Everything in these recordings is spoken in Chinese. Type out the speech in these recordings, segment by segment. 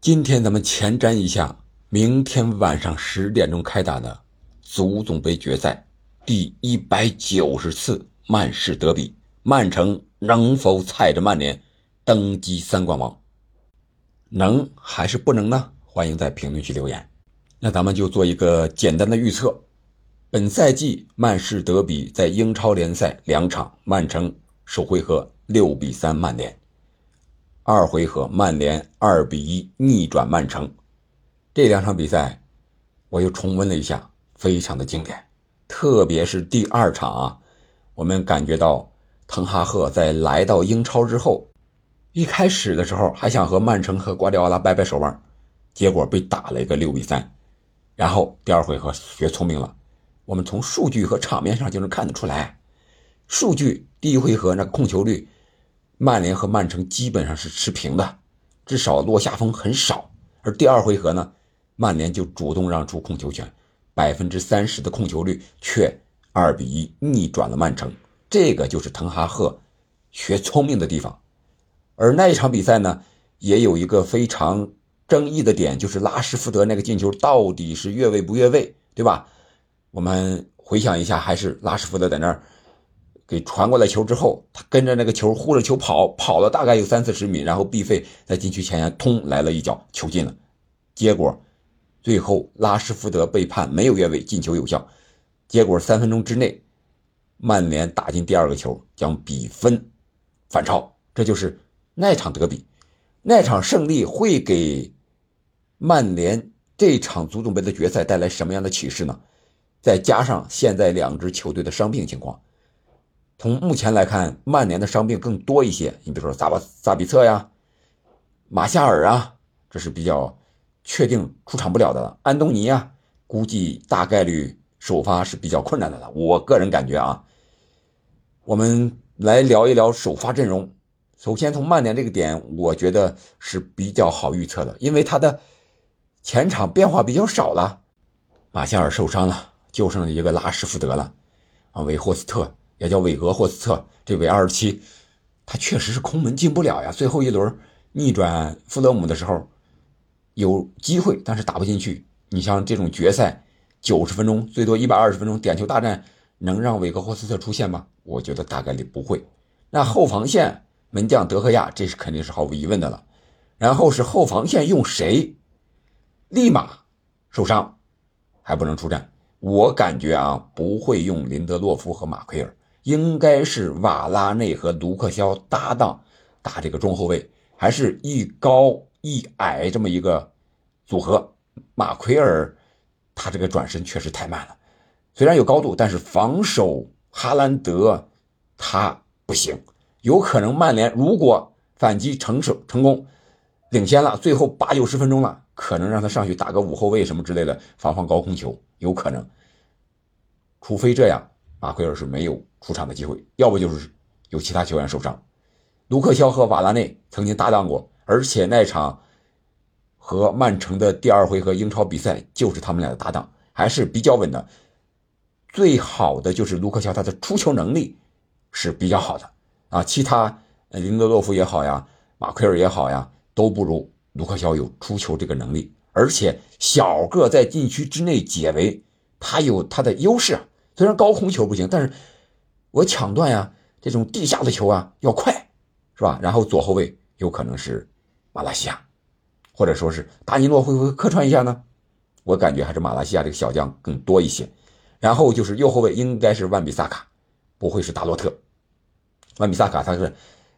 今天咱们前瞻一下，明天晚上十点钟开打的足总杯决赛，第一百九十次曼市德比，曼城能否踩着曼联登基三冠王？能还是不能呢？欢迎在评论区留言。那咱们就做一个简单的预测：本赛季曼市德比在英超联赛两场，曼城首回合六比三曼联。二回合，曼联二比一逆转曼城，这两场比赛我又重温了一下，非常的经典。特别是第二场啊，我们感觉到滕哈赫在来到英超之后，一开始的时候还想和曼城和瓜迪奥拉掰掰手腕，结果被打了一个六比三。然后第二回合学聪明了，我们从数据和场面上就能看得出来，数据第一回合那控球率。曼联和曼城基本上是持平的，至少落下风很少。而第二回合呢，曼联就主动让出控球权，百分之三十的控球率，却二比一逆转了曼城。这个就是滕哈赫学聪明的地方。而那一场比赛呢，也有一个非常争议的点，就是拉什福德那个进球到底是越位不越位，对吧？我们回想一下，还是拉什福德在那儿。给传过来球之后，他跟着那个球护着球跑，跑了大概有三四十米，然后毕费在禁区前沿通来了一脚，球进了。结果最后拉什福德被判没有越位，进球有效。结果三分钟之内，曼联打进第二个球，将比分反超。这就是那场德比，那场胜利会给曼联这场足总杯的决赛带来什么样的启示呢？再加上现在两支球队的伤病情况。从目前来看，曼联的伤病更多一些。你比如说萨巴萨比策呀、马夏尔啊，这是比较确定出场不了的了。安东尼啊，估计大概率首发是比较困难的了。我个人感觉啊，我们来聊一聊首发阵容。首先从曼联这个点，我觉得是比较好预测的，因为他的前场变化比较少了。马夏尔受伤了，就剩一个拉什福德了，啊，维霍斯特。也叫韦格霍斯特，这位二十七，他确实是空门进不了呀。最后一轮逆转富勒姆的时候有机会，但是打不进去。你像这种决赛九十分钟，最多一百二十分钟点球大战，能让韦格霍斯特出现吗？我觉得大概率不会。那后防线门将德赫亚，这是肯定是毫无疑问的了。然后是后防线用谁？立马受伤，还不能出战。我感觉啊，不会用林德洛夫和马奎尔。应该是瓦拉内和卢克肖搭档打这个中后卫，还是一高一矮这么一个组合。马奎尔他这个转身确实太慢了，虽然有高度，但是防守哈兰德他不行。有可能曼联如果反击成手成功，领先了，最后八九十分钟了，可能让他上去打个五后卫什么之类的，防防高空球，有可能。除非这样。马奎尔是没有出场的机会，要不就是有其他球员受伤。卢克肖和瓦拉内曾经搭档过，而且那场和曼城的第二回合英超比赛就是他们俩的搭档，还是比较稳的。最好的就是卢克肖，他的出球能力是比较好的啊。其他林德洛夫也好呀，马奎尔也好呀，都不如卢克肖有出球这个能力。而且小个在禁区之内解围，他有他的优势。虽然高空球不行，但是我抢断呀，这种地下的球啊要快，是吧？然后左后卫有可能是马拉西亚，或者说是达尼洛会不会客串一下呢？我感觉还是马拉西亚这个小将更多一些。然后就是右后卫应该是万比萨卡，不会是达洛特。万比萨卡他是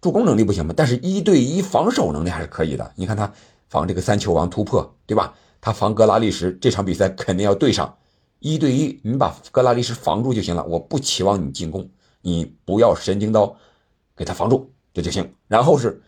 助攻能力不行嘛，但是一对一防守能力还是可以的。你看他防这个三球王突破，对吧？他防格拉利什这场比赛肯定要对上。一对一，你把格拉利什防住就行了。我不期望你进攻，你不要神经刀，给他防住这就行。然后是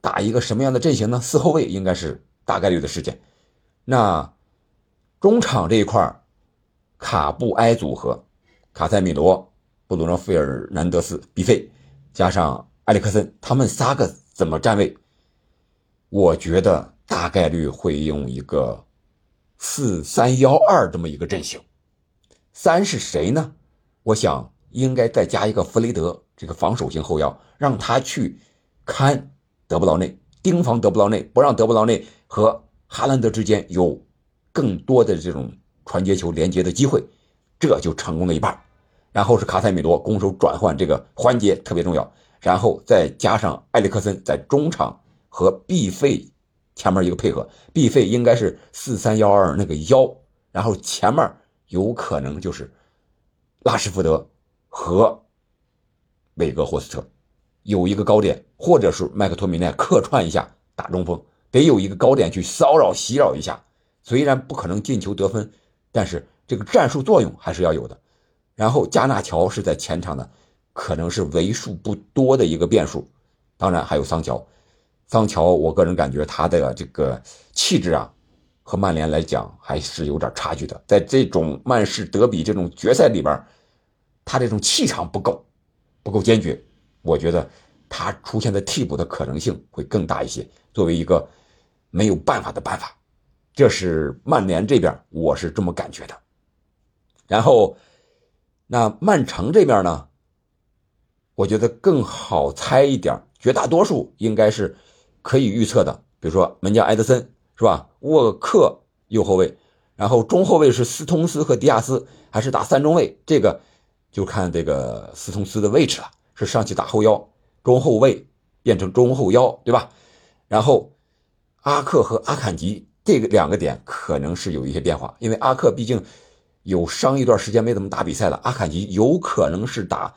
打一个什么样的阵型呢？四后卫应该是大概率的事件。那中场这一块卡布埃组合，卡塞米罗、布鲁诺·费尔南德斯、比费，加上埃里克森，他们仨个怎么站位？我觉得大概率会用一个。四三幺二这么一个阵型，三是谁呢？我想应该再加一个弗雷德，这个防守型后腰，让他去看德布劳内，盯防德布劳内，不让德布劳内和哈兰德之间有更多的这种传接球连接的机会，这就成功了一半。然后是卡塞米罗攻守转换这个环节特别重要，然后再加上埃里克森在中场和毕费前面一个配合，毕费应该是四三幺二那个幺，然后前面有可能就是拉什福德和韦格霍斯特。有一个高点，或者是麦克托米奈客串一下打中锋，得有一个高点去骚扰袭扰一下。虽然不可能进球得分，但是这个战术作用还是要有的。然后加纳乔是在前场的，可能是为数不多的一个变数。当然还有桑乔，桑乔我个人感觉他的这个气质啊，和曼联来讲还是有点差距的。在这种曼市德比这种决赛里边，他这种气场不够，不够坚决。我觉得他出现在替补的可能性会更大一些。作为一个没有办法的办法，这是曼联这边我是这么感觉的。然后，那曼城这边呢，我觉得更好猜一点，绝大多数应该是可以预测的。比如说门将埃德森是吧？沃克右后卫，然后中后卫是斯通斯和迪亚斯，还是打三中卫？这个就看这个斯通斯的位置了。是上去打后腰，中后卫变成中后腰，对吧？然后阿克和阿坎吉这个两个点可能是有一些变化，因为阿克毕竟有伤一段时间没怎么打比赛了，阿坎吉有可能是打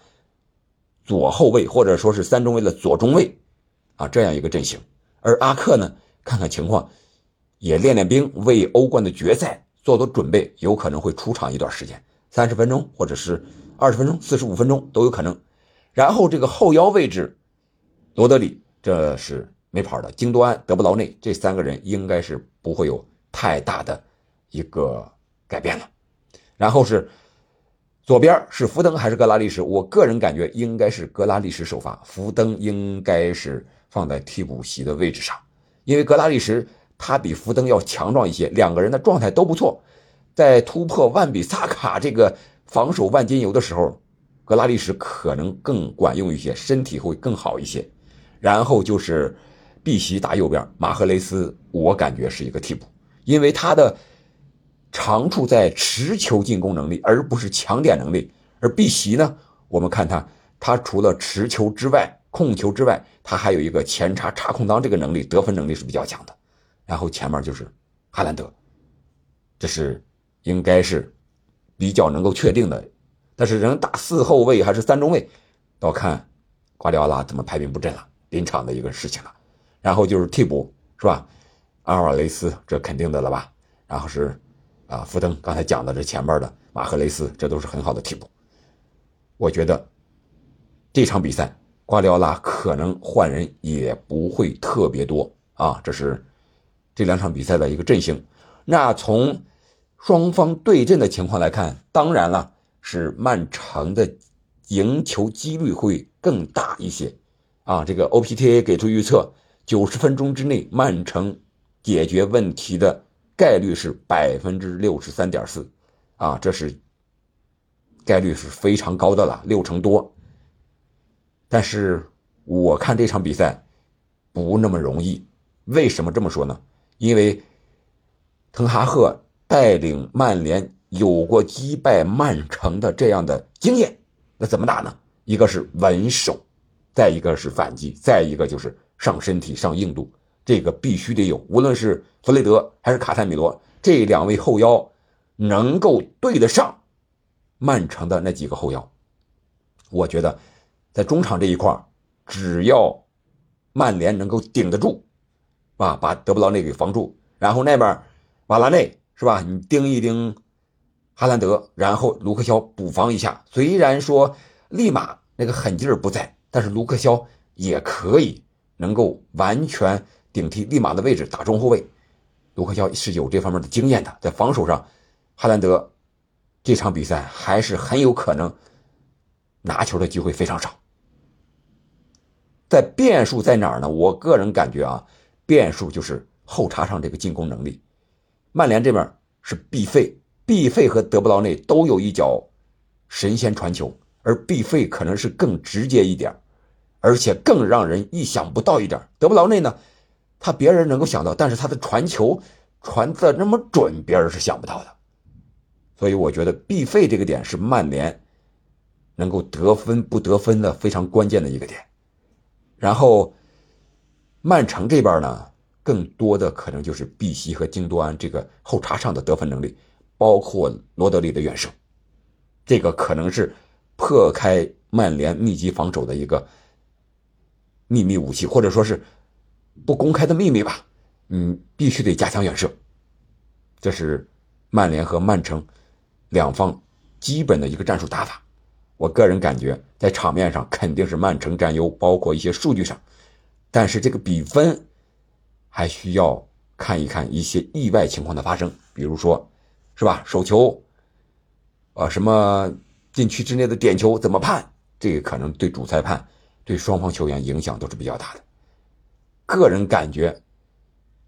左后卫或者说是三中卫的左中卫啊，这样一个阵型。而阿克呢，看看情况也练练兵，为欧冠的决赛做做准备，有可能会出场一段时间，三十分钟或者是二十分钟、四十五分钟都有可能。然后这个后腰位置，罗德里这是没跑的，京多安、德布劳内这三个人应该是不会有太大的一个改变了。然后是左边是福登还是格拉利什？我个人感觉应该是格拉利什首发，福登应该是放在替补席的位置上，因为格拉利什他比福登要强壮一些，两个人的状态都不错，在突破万比萨卡这个防守万金油的时候。格拉利什可能更管用一些，身体会更好一些。然后就是碧玺打右边，马赫雷斯我感觉是一个替补，因为他的长处在持球进攻能力，而不是抢点能力。而碧玺呢，我们看他，他除了持球之外，控球之外，他还有一个前插插空当这个能力，得分能力是比较强的。然后前面就是哈兰德，这是应该是比较能够确定的。但是人打四后卫还是三中卫，要看瓜迪奥拉怎么排兵布阵了，临场的一个事情了。然后就是替补是吧？阿尔瓦雷斯这肯定的了吧？然后是啊，福登刚才讲的这前面的马赫雷斯，这都是很好的替补。我觉得这场比赛瓜迪奥拉可能换人也不会特别多啊。这是这两场比赛的一个阵型。那从双方对阵的情况来看，当然了。是曼城的赢球几率会更大一些，啊，这个 OPTA 给出预测，九十分钟之内曼城解决问题的概率是百分之六十三点四，啊，这是概率是非常高的了，六成多。但是我看这场比赛不那么容易，为什么这么说呢？因为滕哈赫带领曼联。有过击败曼城的这样的经验，那怎么打呢？一个是稳守，再一个是反击，再一个就是上身体、上硬度，这个必须得有。无论是弗雷德还是卡塞米罗这两位后腰，能够对得上曼城的那几个后腰，我觉得在中场这一块只要曼联能够顶得住，啊，把德布劳内给防住，然后那边瓦拉内是吧？你盯一盯。哈兰德，然后卢克肖补防一下。虽然说立马那个狠劲儿不在，但是卢克肖也可以能够完全顶替立马的位置打中后卫。卢克肖是有这方面的经验的，在防守上，哈兰德这场比赛还是很有可能拿球的机会非常少。在变数在哪儿呢？我个人感觉啊，变数就是后插上这个进攻能力。曼联这边是必费。毕费和德布劳内都有一脚神仙传球，而毕费可能是更直接一点，而且更让人意想不到一点。德布劳内呢，他别人能够想到，但是他的传球传的那么准，别人是想不到的。所以我觉得必费这个点是曼联能够得分不得分的非常关键的一个点。然后曼城这边呢，更多的可能就是碧玺和京多安这个后插上的得分能力，包括罗德里的远射，这个可能是破开曼联密集防守的一个秘密武器，或者说是。不公开的秘密吧，嗯，必须得加强远射。这是曼联和曼城两方基本的一个战术打法。我个人感觉，在场面上肯定是曼城占优，包括一些数据上。但是这个比分还需要看一看一些意外情况的发生，比如说，是吧？手球，呃，什么禁区之内的点球怎么判？这个可能对主裁判、对双方球员影响都是比较大的。个人感觉，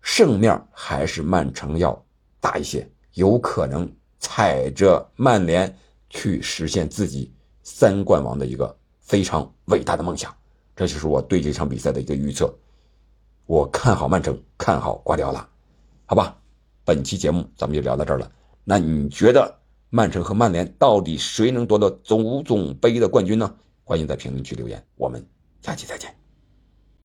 胜面还是曼城要大一些，有可能踩着曼联去实现自己三冠王的一个非常伟大的梦想。这就是我对这场比赛的一个预测。我看好曼城，看好瓜迪奥拉，好吧？本期节目咱们就聊到这儿了。那你觉得曼城和曼联到底谁能夺得足总杯的冠军呢？欢迎在评论区留言。我们下期再见。